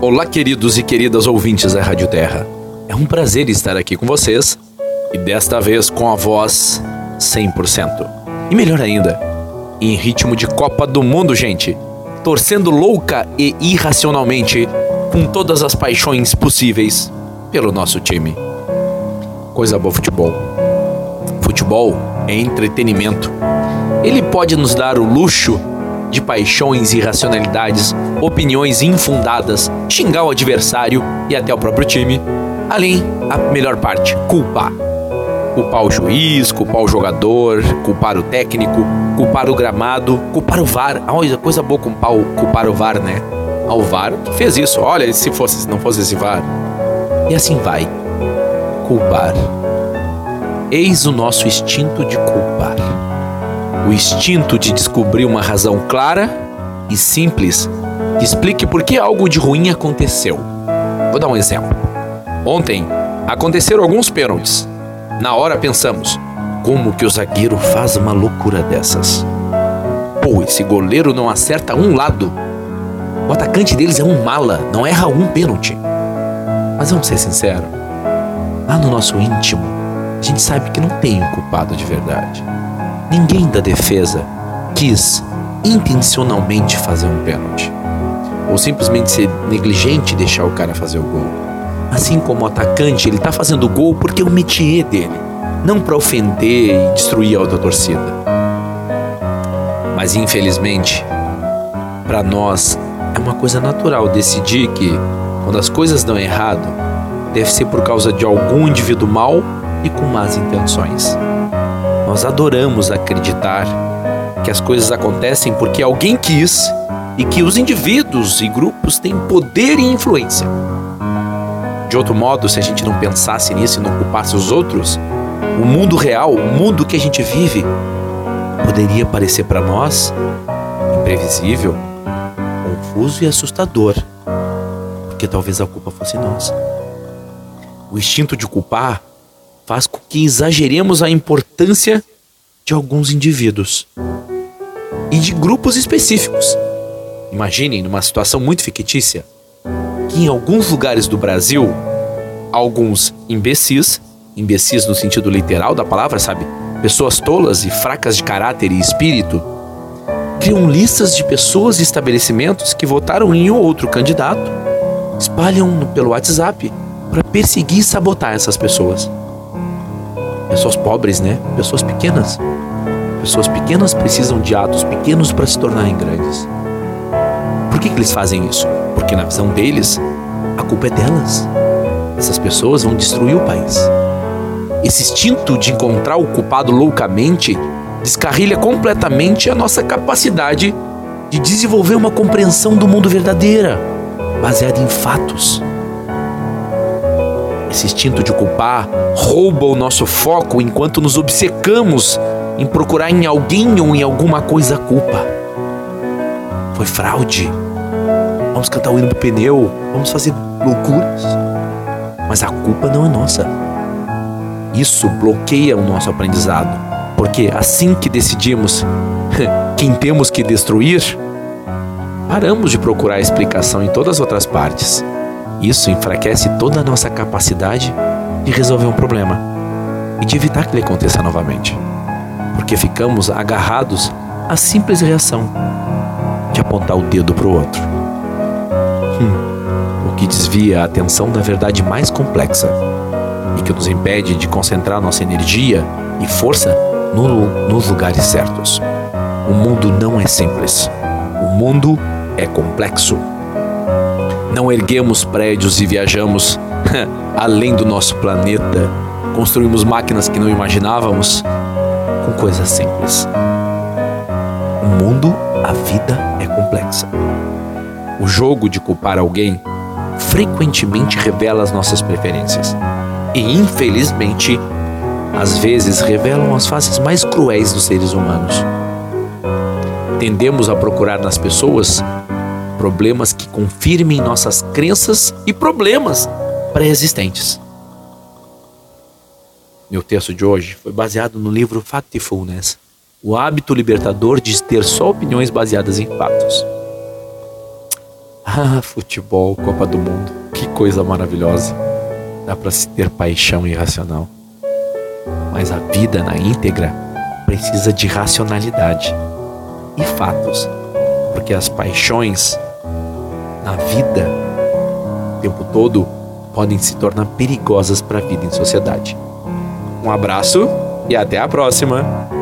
Olá, queridos e queridas ouvintes da Rádio Terra. É um prazer estar aqui com vocês e desta vez com a voz 100%. E melhor ainda, em ritmo de Copa do Mundo, gente. Torcendo louca e irracionalmente com todas as paixões possíveis pelo nosso time. Coisa boa futebol. Futebol é entretenimento. Ele pode nos dar o luxo de paixões e irracionalidades, opiniões infundadas, xingar o adversário e até o próprio time. Além, a melhor parte, culpar. Culpar o juiz, culpar o jogador, culpar o técnico, culpar o gramado, culpar o VAR. Olha, coisa boa culpar o, culpar o VAR, né? Ao VAR fez isso. Olha, se fosse, se não fosse esse VAR. E assim vai. Culpar. Eis o nosso instinto de culpar o instinto de descobrir uma razão clara e simples que explique por que algo de ruim aconteceu. Vou dar um exemplo. Ontem aconteceram alguns pênaltis. Na hora pensamos, como que o zagueiro faz uma loucura dessas? Pô, esse goleiro não acerta um lado. O atacante deles é um mala, não erra um pênalti. Mas vamos ser sinceros, lá no nosso íntimo, a gente sabe que não tem um culpado de verdade. Ninguém da defesa quis intencionalmente fazer um pênalti. Ou simplesmente ser negligente e deixar o cara fazer o gol. Assim como o atacante, ele tá fazendo o gol porque é o métier dele, não para ofender e destruir a outra torcida. Mas infelizmente, para nós é uma coisa natural decidir que quando as coisas dão errado, deve ser por causa de algum indivíduo mau e com más intenções. Nós adoramos acreditar que as coisas acontecem porque alguém quis e que os indivíduos e grupos têm poder e influência. De outro modo, se a gente não pensasse nisso e não culpasse os outros, o mundo real, o mundo que a gente vive, poderia parecer para nós imprevisível, confuso e assustador, porque talvez a culpa fosse nossa. O instinto de culpar faz com que exageremos a importância de alguns indivíduos e de grupos específicos. Imaginem numa situação muito fictícia que em alguns lugares do Brasil, alguns imbecis, imbecis no sentido literal da palavra, sabe? Pessoas tolas e fracas de caráter e espírito, criam listas de pessoas e estabelecimentos que votaram em um ou outro candidato, espalham pelo WhatsApp para perseguir e sabotar essas pessoas. Pessoas pobres, né? Pessoas pequenas. Pessoas pequenas precisam de atos pequenos para se tornarem grandes. Por que, que eles fazem isso? Porque na visão deles, a culpa é delas. Essas pessoas vão destruir o país. Esse instinto de encontrar o culpado loucamente descarrilha completamente a nossa capacidade de desenvolver uma compreensão do mundo verdadeira, baseada em fatos. Esse instinto de culpar rouba o nosso foco enquanto nos obcecamos em procurar em alguém ou em alguma coisa a culpa. Foi fraude. Vamos cantar o hino do pneu, vamos fazer loucuras. Mas a culpa não é nossa. Isso bloqueia o nosso aprendizado, porque assim que decidimos quem temos que destruir, paramos de procurar explicação em todas as outras partes. Isso enfraquece toda a nossa capacidade de resolver um problema e de evitar que ele aconteça novamente. Porque ficamos agarrados à simples reação de apontar o dedo para o outro. Hum, o que desvia a atenção da verdade mais complexa e que nos impede de concentrar nossa energia e força no, nos lugares certos. O mundo não é simples. O mundo é complexo não erguemos prédios e viajamos além do nosso planeta, construímos máquinas que não imaginávamos com coisas simples. O mundo, a vida é complexa. O jogo de culpar alguém frequentemente revela as nossas preferências e, infelizmente, às vezes revelam as faces mais cruéis dos seres humanos. Tendemos a procurar nas pessoas problemas que confirmem nossas crenças e problemas pré-existentes. Meu texto de hoje foi baseado no livro Factfulness, o hábito libertador de ter só opiniões baseadas em fatos. Ah, futebol, Copa do Mundo, que coisa maravilhosa. Dá para se ter paixão irracional. Mas a vida na íntegra precisa de racionalidade e fatos, porque as paixões na vida o tempo todo podem se tornar perigosas para a vida em sociedade. Um abraço e até a próxima!